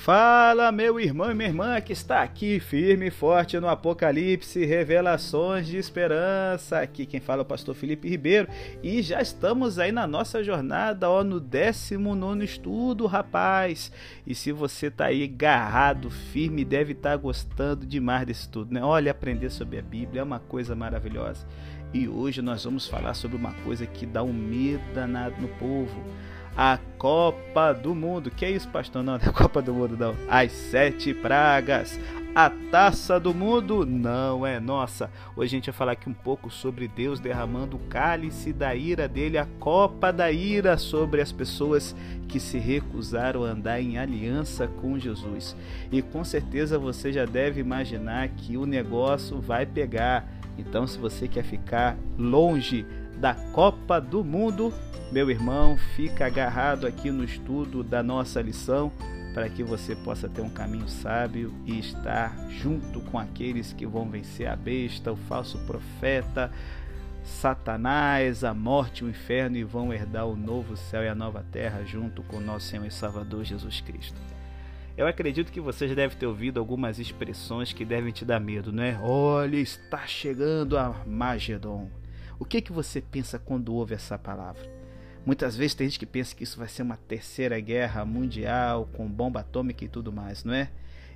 Fala, meu irmão e minha irmã que está aqui firme e forte no Apocalipse, revelações de esperança. Aqui quem fala é o pastor Felipe Ribeiro e já estamos aí na nossa jornada, ó, no 19 estudo, rapaz. E se você tá aí garrado, firme, deve estar tá gostando demais desse estudo, né? Olha, aprender sobre a Bíblia é uma coisa maravilhosa. E hoje nós vamos falar sobre uma coisa que dá um medo danado no povo a Copa do Mundo. Que é isso, pastor? Não, não é a Copa do Mundo, não. As sete pragas. A taça do mundo não é nossa. Hoje a gente vai falar aqui um pouco sobre Deus derramando o cálice da ira dele, a copa da ira sobre as pessoas que se recusaram a andar em aliança com Jesus. E com certeza você já deve imaginar que o negócio vai pegar. Então, se você quer ficar longe da Copa do Mundo, meu irmão, fica agarrado aqui no estudo da nossa lição para que você possa ter um caminho sábio e estar junto com aqueles que vão vencer a besta, o falso profeta, Satanás, a morte, o inferno e vão herdar o novo céu e a nova terra junto com nosso Senhor e Salvador Jesus Cristo. Eu acredito que você já deve ter ouvido algumas expressões que devem te dar medo, não é? Olha, está chegando a Magedon. O que que você pensa quando ouve essa palavra? Muitas vezes tem gente que pensa que isso vai ser uma terceira guerra mundial com bomba atômica e tudo mais, não é?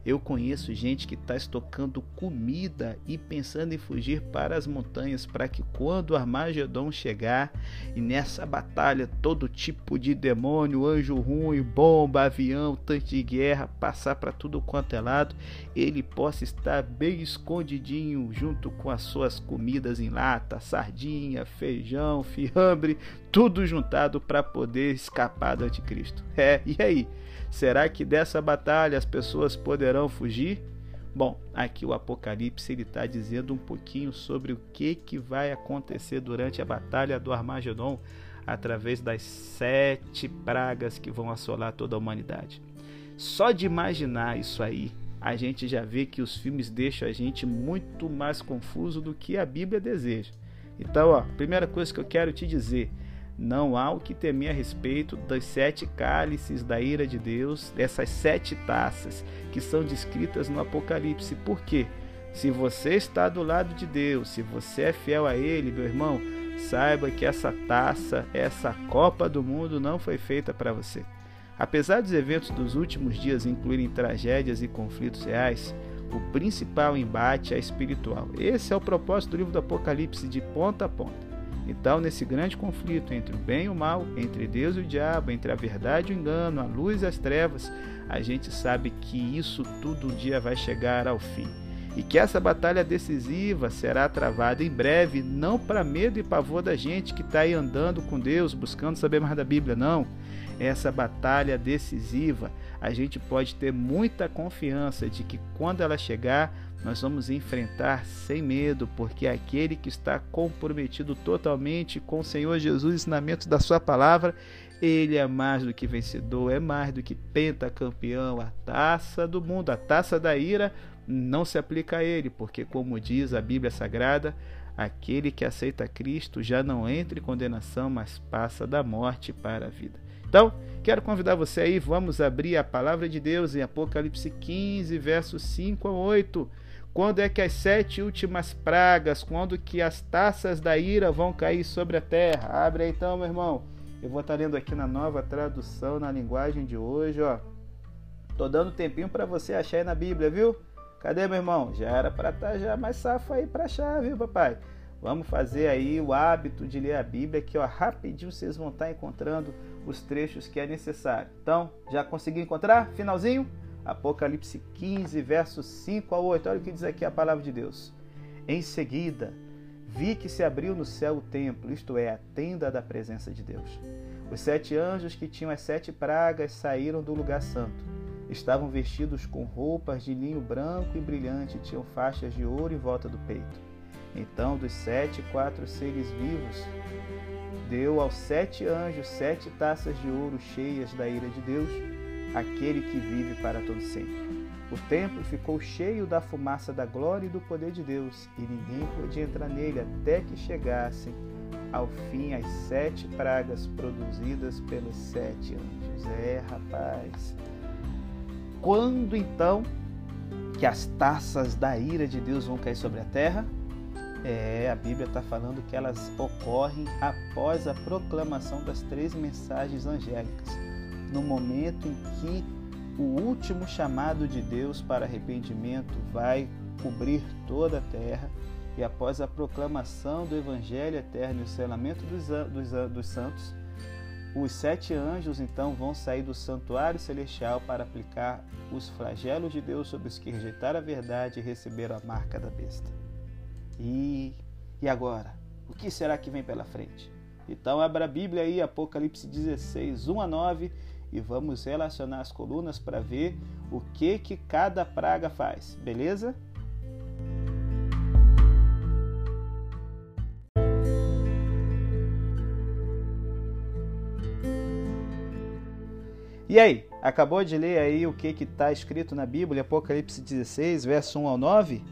Eu conheço gente que está estocando comida e pensando em fugir para as montanhas para que quando Armagedon chegar e nessa batalha todo tipo de demônio, anjo ruim, bomba, avião, tanque de guerra passar para tudo quanto é lado, ele possa estar bem escondidinho junto com as suas comidas em lata, sardinha, feijão, fiambre, tudo juntado para poder escapar do anticristo. É, e aí? Será que dessa batalha as pessoas poderão fugir? Bom, aqui o Apocalipse ele está dizendo um pouquinho sobre o que, que vai acontecer durante a batalha do Armagedon através das sete pragas que vão assolar toda a humanidade. Só de imaginar isso aí, a gente já vê que os filmes deixam a gente muito mais confuso do que a Bíblia deseja. Então, ó, primeira coisa que eu quero te dizer, não há o que temer a respeito das sete cálices da ira de Deus, dessas sete taças que são descritas no Apocalipse. Por quê? Se você está do lado de Deus, se você é fiel a Ele, meu irmão, saiba que essa taça, essa Copa do Mundo não foi feita para você. Apesar dos eventos dos últimos dias incluírem tragédias e conflitos reais, o principal embate é espiritual. Esse é o propósito do livro do Apocalipse de ponta a ponta. Então, nesse grande conflito entre o bem e o mal, entre Deus e o diabo, entre a verdade e o engano, a luz e as trevas, a gente sabe que isso tudo um dia vai chegar ao fim. E que essa batalha decisiva será travada em breve, não para medo e pavor da gente que está aí andando com Deus, buscando saber mais da Bíblia, não. Essa batalha decisiva, a gente pode ter muita confiança de que quando ela chegar, nós vamos enfrentar sem medo, porque aquele que está comprometido totalmente com o Senhor Jesus, ensinamento da Sua palavra, ele é mais do que vencedor, é mais do que pentacampeão, a taça do mundo, a taça da ira não se aplica a ele, porque, como diz a Bíblia Sagrada, aquele que aceita Cristo já não entra em condenação, mas passa da morte para a vida. Então, quero convidar você aí, vamos abrir a palavra de Deus em Apocalipse 15, versos 5 a 8. Quando é que as sete últimas pragas, quando que as taças da ira vão cair sobre a terra? Abre aí então, meu irmão. Eu vou estar lendo aqui na nova tradução, na linguagem de hoje, ó. Tô dando tempinho para você achar aí na Bíblia, viu? Cadê, meu irmão? Já era para estar tá já mais safo aí para achar, viu, papai? Vamos fazer aí o hábito de ler a Bíblia, que ó, rapidinho vocês vão estar encontrando os trechos que é necessário. Então, já conseguiu encontrar? Finalzinho? Apocalipse 15, versos 5 a 8. Olha o que diz aqui a palavra de Deus. Em seguida, vi que se abriu no céu o templo, isto é, a tenda da presença de Deus. Os sete anjos que tinham as sete pragas saíram do lugar santo. Estavam vestidos com roupas de linho branco e brilhante, tinham faixas de ouro em volta do peito. Então, dos sete, quatro seres vivos, deu aos sete anjos sete taças de ouro cheias da ira de Deus aquele que vive para todo sempre. O templo ficou cheio da fumaça da glória e do poder de Deus, e ninguém podia entrar nele até que chegassem ao fim as sete pragas produzidas pelos sete anjos. É, rapaz. quando então que as taças da ira de Deus vão cair sobre a terra? É, a Bíblia está falando que elas ocorrem após a proclamação das três mensagens angélicas, no momento em que o último chamado de Deus para arrependimento vai cobrir toda a terra e após a proclamação do Evangelho eterno e o selamento dos, dos, dos santos, os sete anjos então vão sair do santuário celestial para aplicar os flagelos de Deus sobre os que rejeitaram a verdade e receberam a marca da besta. E, e agora? O que será que vem pela frente? Então abra a Bíblia aí, Apocalipse 16, 1 a 9, e vamos relacionar as colunas para ver o que que cada praga faz, beleza? E aí, acabou de ler aí o que está escrito na Bíblia, Apocalipse 16, verso 1 ao 9?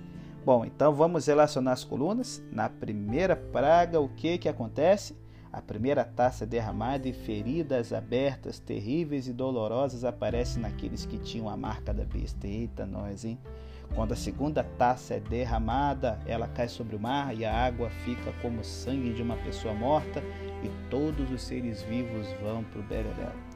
Bom, então vamos relacionar as colunas. Na primeira praga, o que, que acontece? A primeira taça derramada e feridas abertas, terríveis e dolorosas aparecem naqueles que tinham a marca da besta. Eita, nós, hein? Quando a segunda taça é derramada, ela cai sobre o mar e a água fica como sangue de uma pessoa morta e todos os seres vivos vão para o Beleléu.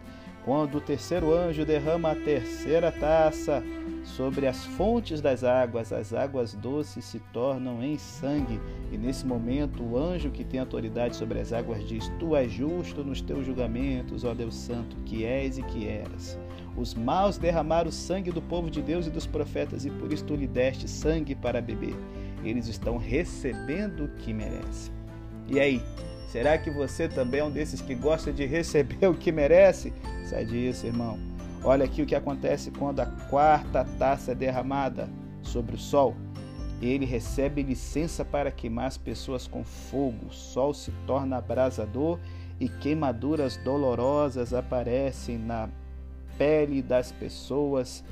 Quando o terceiro anjo derrama a terceira taça sobre as fontes das águas, as águas doces se tornam em sangue. E nesse momento, o anjo que tem autoridade sobre as águas diz: Tu és justo nos teus julgamentos, ó Deus Santo, que és e que eras. Os maus derramaram o sangue do povo de Deus e dos profetas, e por isso tu lhe deste sangue para beber. Eles estão recebendo o que merecem. E aí, será que você também é um desses que gosta de receber o que merece? Sai disso, irmão. Olha aqui o que acontece quando a quarta taça é derramada sobre o sol. Ele recebe licença para queimar as pessoas com fogo. O sol se torna abrasador e queimaduras dolorosas aparecem na pele das pessoas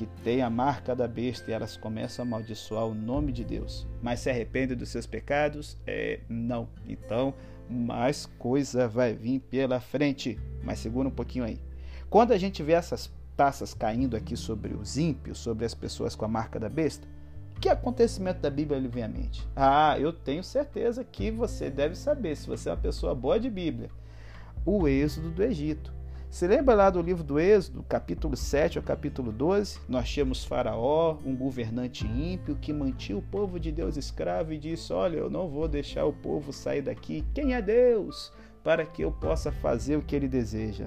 que têm a marca da besta e elas começam a amaldiçoar o nome de Deus. Mas se arrepende dos seus pecados? É, não. Então, mais coisa vai vir pela frente. Mas segura um pouquinho aí. Quando a gente vê essas taças caindo aqui sobre os ímpios, sobre as pessoas com a marca da besta, que acontecimento da Bíblia lhe vem à mente? Ah, eu tenho certeza que você deve saber, se você é uma pessoa boa de Bíblia. O êxodo do Egito. Se lembra lá do livro do Êxodo, capítulo 7 ao capítulo 12? Nós tínhamos Faraó, um governante ímpio que mantinha o povo de Deus escravo e disse: Olha, eu não vou deixar o povo sair daqui. Quem é Deus? Para que eu possa fazer o que ele deseja.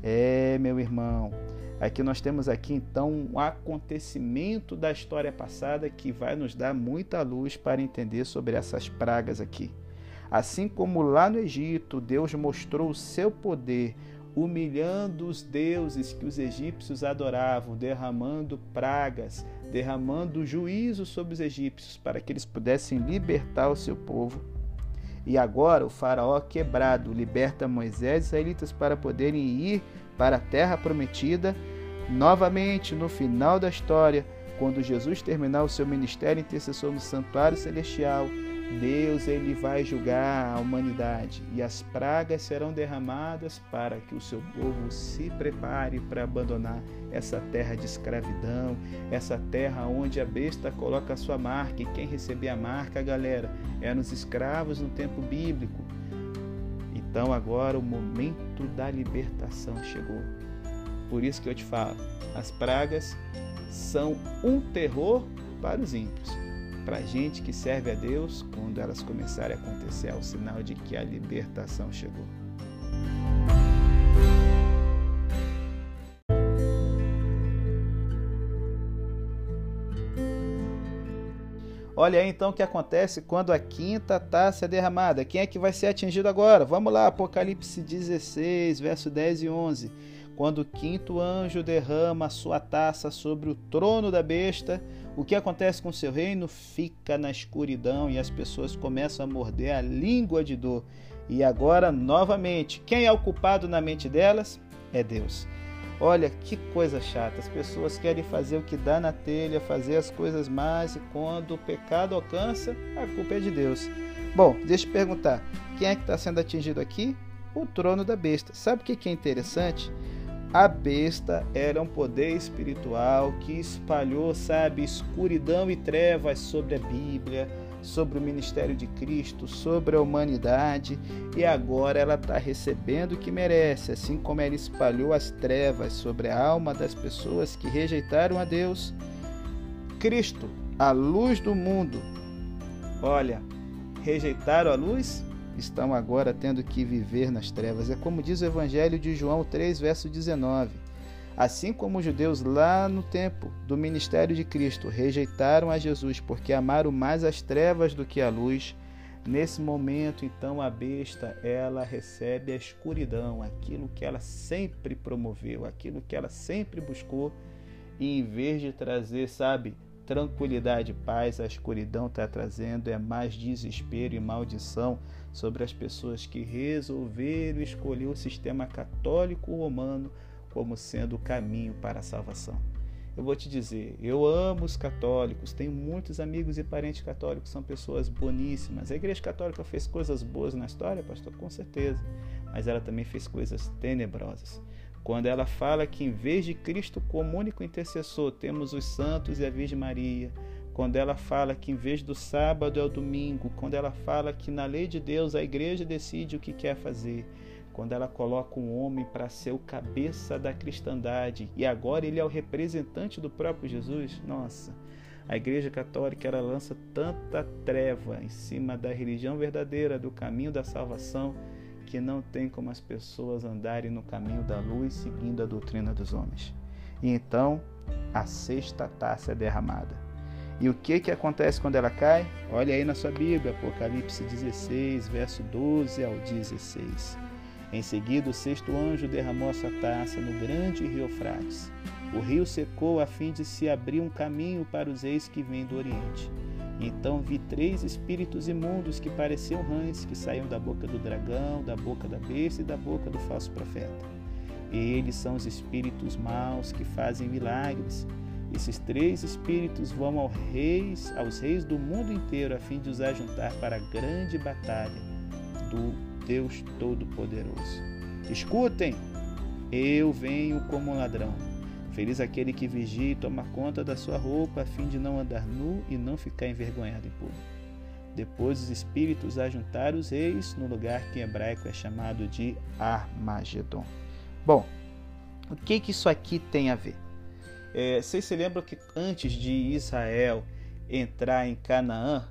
É, meu irmão. Aqui nós temos aqui então um acontecimento da história passada que vai nos dar muita luz para entender sobre essas pragas aqui. Assim como lá no Egito, Deus mostrou o seu poder, humilhando os deuses que os egípcios adoravam, derramando pragas, derramando juízo sobre os egípcios para que eles pudessem libertar o seu povo. E agora o faraó quebrado liberta Moisés e israelitas para poderem ir para a terra prometida. Novamente, no final da história, quando Jesus terminar o seu ministério intercessor no santuário celestial, Deus ele vai julgar a humanidade e as pragas serão derramadas para que o seu povo se prepare para abandonar essa terra de escravidão, essa terra onde a besta coloca a sua marca e quem receber a marca, galera, eram os escravos no tempo bíblico. Então agora o momento da libertação chegou. Por isso que eu te falo, as pragas são um terror para os ímpios para a gente que serve a Deus, quando elas começarem a acontecer, é o sinal de que a libertação chegou. Olha aí então o que acontece quando a quinta taça é derramada. Quem é que vai ser atingido agora? Vamos lá, Apocalipse 16, verso 10 e 11. Quando o quinto anjo derrama a sua taça sobre o trono da besta, o que acontece com seu reino fica na escuridão e as pessoas começam a morder a língua de dor. E agora, novamente, quem é o culpado na mente delas? É Deus. Olha que coisa chata. As pessoas querem fazer o que dá na telha, fazer as coisas más e quando o pecado alcança, a culpa é de Deus. Bom, deixa eu perguntar: quem é que está sendo atingido aqui? O trono da besta. Sabe o que é interessante? A besta era um poder espiritual que espalhou, sabe, escuridão e trevas sobre a Bíblia, sobre o ministério de Cristo, sobre a humanidade, e agora ela está recebendo o que merece, assim como ela espalhou as trevas sobre a alma das pessoas que rejeitaram a Deus. Cristo, a luz do mundo, olha, rejeitaram a luz, estão agora tendo que viver nas trevas. É como diz o Evangelho de João 3, verso 19. Assim como os judeus lá no tempo do ministério de Cristo rejeitaram a Jesus porque amaram mais as trevas do que a luz, nesse momento então a besta ela recebe a escuridão, aquilo que ela sempre promoveu, aquilo que ela sempre buscou, e em vez de trazer, sabe, tranquilidade e paz, a escuridão está trazendo é mais desespero e maldição sobre as pessoas que resolveram escolher o sistema católico romano como sendo o caminho para a salvação. Eu vou te dizer, eu amo os católicos, tenho muitos amigos e parentes católicos, são pessoas boníssimas. A Igreja Católica fez coisas boas na história, pastor, com certeza, mas ela também fez coisas tenebrosas. Quando ela fala que em vez de Cristo como único intercessor, temos os santos e a Virgem Maria, quando ela fala que em vez do sábado é o domingo, quando ela fala que na lei de Deus a igreja decide o que quer fazer, quando ela coloca um homem para ser o cabeça da cristandade e agora ele é o representante do próprio Jesus, nossa, a Igreja Católica ela lança tanta treva em cima da religião verdadeira, do caminho da salvação, que não tem como as pessoas andarem no caminho da luz seguindo a doutrina dos homens. E então a sexta taça é derramada. E o que, que acontece quando ela cai? Olha aí na sua Bíblia, Apocalipse 16, verso 12 ao 16. Em seguida, o sexto anjo derramou a sua taça no grande rio Eufrates. O rio secou a fim de se abrir um caminho para os reis que vêm do Oriente. Então vi três espíritos imundos que pareciam rãs, que saíam da boca do dragão, da boca da besta e da boca do falso profeta. Eles são os espíritos maus que fazem milagres. Esses três espíritos vão aos reis, aos reis do mundo inteiro a fim de os ajuntar para a grande batalha do Deus Todo-Poderoso. Escutem, eu venho como um ladrão. Feliz aquele que vigia e toma conta da sua roupa, a fim de não andar nu e não ficar envergonhado em público. Depois os espíritos ajuntaram os reis no lugar que em hebraico é chamado de Armagedon. Bom, o que, que isso aqui tem a ver? É, vocês se lembram que antes de Israel entrar em Canaã,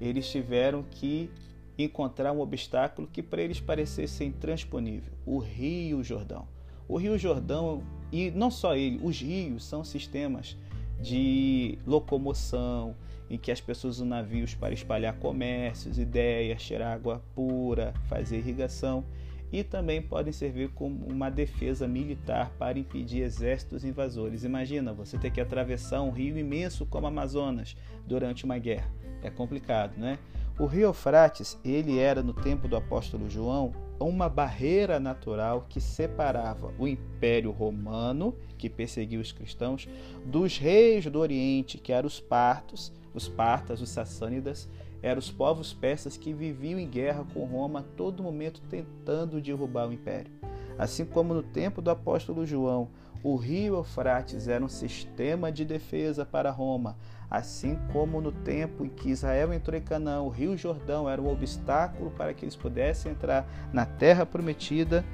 eles tiveram que encontrar um obstáculo que para eles parecesse intransponível: o Rio Jordão. O Rio Jordão, e não só ele, os rios são sistemas de locomoção em que as pessoas usam navios para espalhar comércios, ideias, tirar água pura, fazer irrigação e também podem servir como uma defesa militar para impedir exércitos invasores. Imagina você ter que atravessar um rio imenso como o Amazonas durante uma guerra. É complicado, né? O rio Eufrates, ele era no tempo do apóstolo João uma barreira natural que separava o Império Romano, que perseguia os cristãos, dos reis do Oriente, que eram os partos, os partas, os sassânidas, eram os povos persas que viviam em guerra com Roma a todo momento tentando derrubar o império. Assim como no tempo do apóstolo João, o rio Eufrates era um sistema de defesa para Roma, assim como no tempo em que Israel entrou em Canaã, o rio Jordão era um obstáculo para que eles pudessem entrar na terra prometida.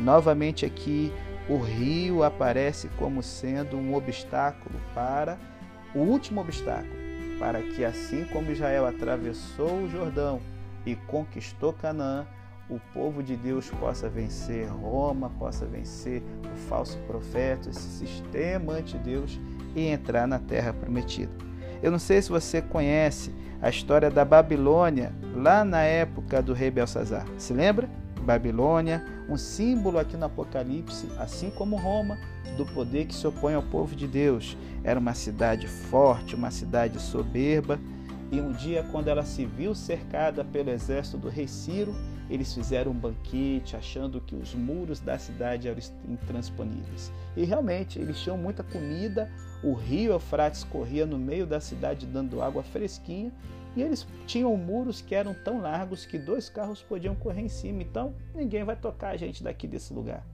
Novamente aqui, o rio aparece como sendo um obstáculo para o último obstáculo, para que assim como Israel atravessou o Jordão e conquistou Canaã, o povo de Deus possa vencer Roma, possa vencer o falso profeta, esse sistema anti-Deus e entrar na terra prometida. Eu não sei se você conhece a história da Babilônia lá na época do rei Belsazar. Se lembra? Babilônia, um símbolo aqui no Apocalipse, assim como Roma, do poder que se opõe ao povo de Deus. Era uma cidade forte, uma cidade soberba. E um dia, quando ela se viu cercada pelo exército do rei Ciro, eles fizeram um banquete achando que os muros da cidade eram intransponíveis. E realmente, eles tinham muita comida, o rio Eufrates corria no meio da cidade dando água fresquinha e eles tinham muros que eram tão largos que dois carros podiam correr em cima. Então, ninguém vai tocar a gente daqui desse lugar.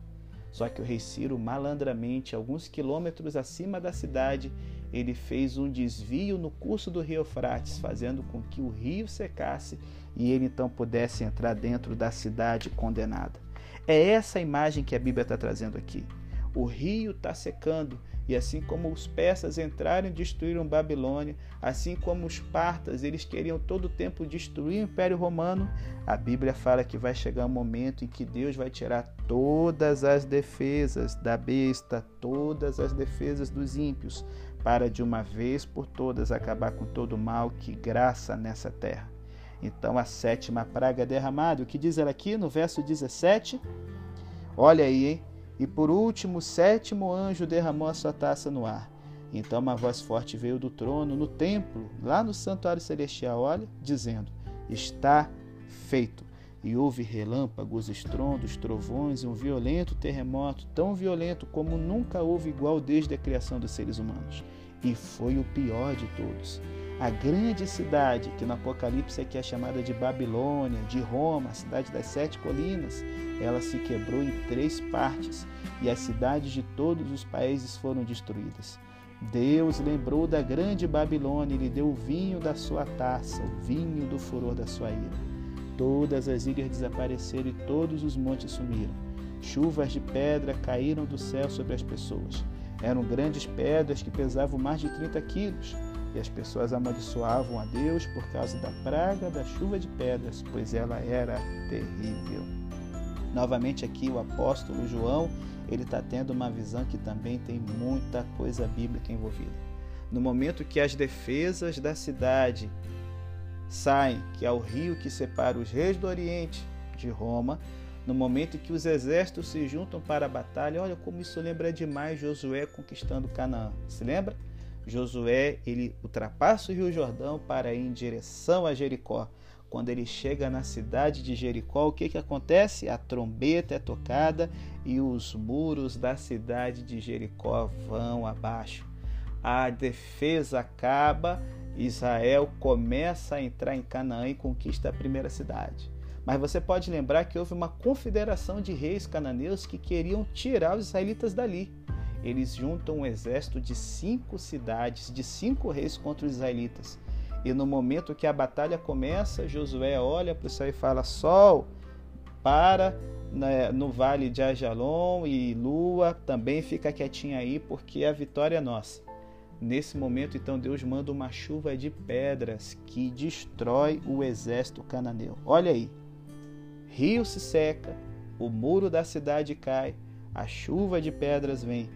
Só que o rei Ciro, malandramente, alguns quilômetros acima da cidade, ele fez um desvio no curso do rio Eufrates, fazendo com que o rio secasse e ele então pudesse entrar dentro da cidade condenada. É essa imagem que a Bíblia está trazendo aqui. O rio está secando e assim como os persas entraram e destruíram Babilônia, assim como os partas, eles queriam todo o tempo destruir o Império Romano, a Bíblia fala que vai chegar um momento em que Deus vai tirar todas as defesas da besta, todas as defesas dos ímpios, para de uma vez por todas acabar com todo o mal que graça nessa terra. Então a sétima praga é derramada. O que diz ela aqui no verso 17? Olha aí, hein? E por último, o sétimo anjo derramou a sua taça no ar. Então uma voz forte veio do trono no templo, lá no santuário celestial, olha, dizendo: Está feito. E houve relâmpagos, estrondos, trovões e um violento terremoto, tão violento como nunca houve igual desde a criação dos seres humanos. E foi o pior de todos. A grande cidade, que no Apocalipse aqui é chamada de Babilônia, de Roma, a cidade das sete colinas, ela se quebrou em três partes e as cidades de todos os países foram destruídas. Deus lembrou da grande Babilônia e lhe deu o vinho da sua taça, o vinho do furor da sua ira. Todas as ilhas desapareceram e todos os montes sumiram. Chuvas de pedra caíram do céu sobre as pessoas. Eram grandes pedras que pesavam mais de 30 quilos. E as pessoas amaldiçoavam a Deus por causa da praga da chuva de pedras, pois ela era terrível. Novamente aqui o apóstolo João, ele está tendo uma visão que também tem muita coisa bíblica envolvida. No momento que as defesas da cidade saem, que é o rio que separa os reis do Oriente de Roma, no momento em que os exércitos se juntam para a batalha, olha como isso lembra demais Josué conquistando Canaã. Se lembra? Josué, ele ultrapassa o Rio Jordão para ir em direção a Jericó. Quando ele chega na cidade de Jericó, o que, que acontece? A trombeta é tocada e os muros da cidade de Jericó vão abaixo. A defesa acaba, Israel começa a entrar em Canaã e conquista a primeira cidade. Mas você pode lembrar que houve uma confederação de reis cananeus que queriam tirar os israelitas dali eles juntam um exército de cinco cidades, de cinco reis contra os israelitas. E no momento que a batalha começa, Josué olha para o céu e fala: Sol, para né, no vale de Ajalon e Lua, também fica quietinha aí, porque a vitória é nossa. Nesse momento, então, Deus manda uma chuva de pedras que destrói o exército cananeu. Olha aí, rio se seca, o muro da cidade cai, a chuva de pedras vem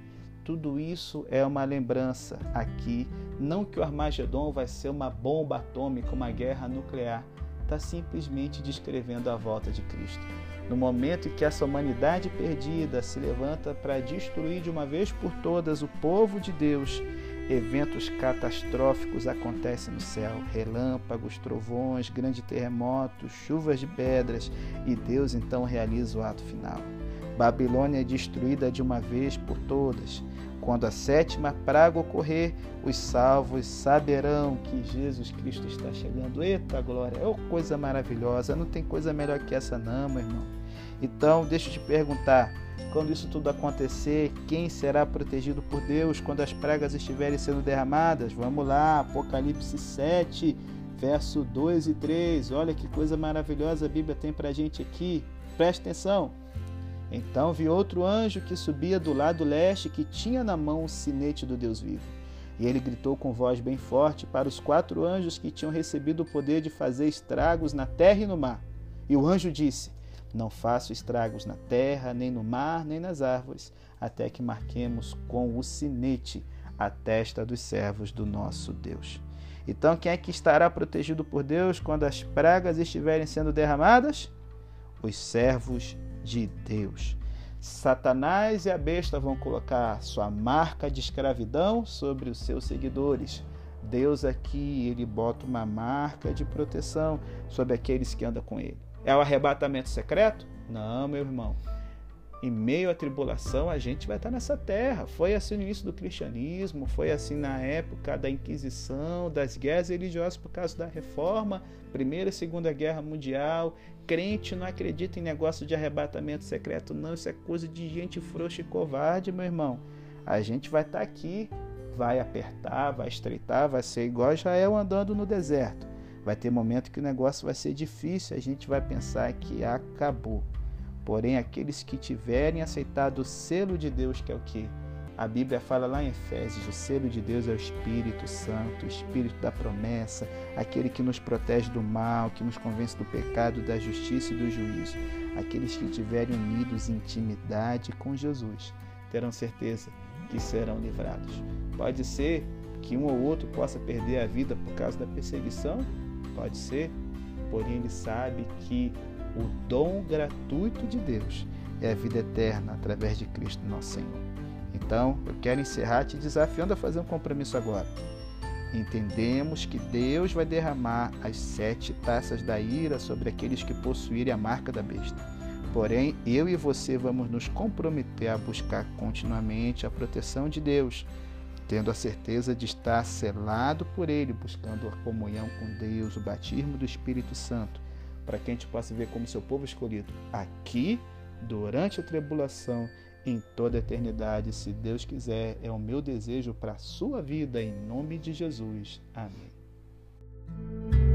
tudo isso é uma lembrança aqui, não que o Armagedon vai ser uma bomba atômica, uma guerra nuclear, está simplesmente descrevendo a volta de Cristo. No momento em que essa humanidade perdida se levanta para destruir de uma vez por todas o povo de Deus, eventos catastróficos acontecem no céu: relâmpagos, trovões, grandes terremotos, chuvas de pedras, e Deus então realiza o ato final. Babilônia é destruída de uma vez por todas. Quando a sétima praga ocorrer, os salvos saberão que Jesus Cristo está chegando. Eita glória! É coisa maravilhosa, não tem coisa melhor que essa, não, meu irmão. Então, deixa eu te perguntar: quando isso tudo acontecer, quem será protegido por Deus quando as pragas estiverem sendo derramadas? Vamos lá, Apocalipse 7, verso 2 e 3. Olha que coisa maravilhosa a Bíblia tem para gente aqui. Preste atenção. Então vi outro anjo que subia do lado leste, que tinha na mão o sinete do Deus vivo. E ele gritou com voz bem forte para os quatro anjos que tinham recebido o poder de fazer estragos na terra e no mar. E o anjo disse: Não faço estragos na terra, nem no mar, nem nas árvores, até que marquemos com o sinete a testa dos servos do nosso Deus. Então, quem é que estará protegido por Deus quando as pragas estiverem sendo derramadas? Os servos de Deus. Satanás e a besta vão colocar sua marca de escravidão sobre os seus seguidores. Deus aqui, ele bota uma marca de proteção sobre aqueles que andam com ele. É o arrebatamento secreto? Não, meu irmão. Em meio à tribulação, a gente vai estar nessa terra. Foi assim no início do cristianismo, foi assim na época da Inquisição, das guerras religiosas por causa da reforma, Primeira e Segunda Guerra Mundial. Crente não acredita em negócio de arrebatamento secreto, não. Isso é coisa de gente frouxa e covarde, meu irmão. A gente vai estar aqui, vai apertar, vai estreitar, vai ser igual Israel andando no deserto. Vai ter momento que o negócio vai ser difícil, a gente vai pensar que acabou. Porém, aqueles que tiverem aceitado o selo de Deus, que é o que? A Bíblia fala lá em Efésios: o selo de Deus é o Espírito Santo, o Espírito da promessa, aquele que nos protege do mal, que nos convence do pecado, da justiça e do juízo. Aqueles que tiverem unidos em intimidade com Jesus terão certeza que serão livrados. Pode ser que um ou outro possa perder a vida por causa da perseguição, pode ser, porém ele sabe que o dom gratuito de Deus é a vida eterna através de Cristo nosso Senhor. Então, eu quero encerrar te desafiando a fazer um compromisso agora. Entendemos que Deus vai derramar as sete taças da ira sobre aqueles que possuírem a marca da besta. Porém, eu e você vamos nos comprometer a buscar continuamente a proteção de Deus, tendo a certeza de estar selado por Ele, buscando a comunhão com Deus, o batismo do Espírito Santo para que a gente possa ver como seu povo é escolhido aqui, durante a tribulação, em toda a eternidade, se Deus quiser, é o meu desejo para a sua vida, em nome de Jesus. Amém.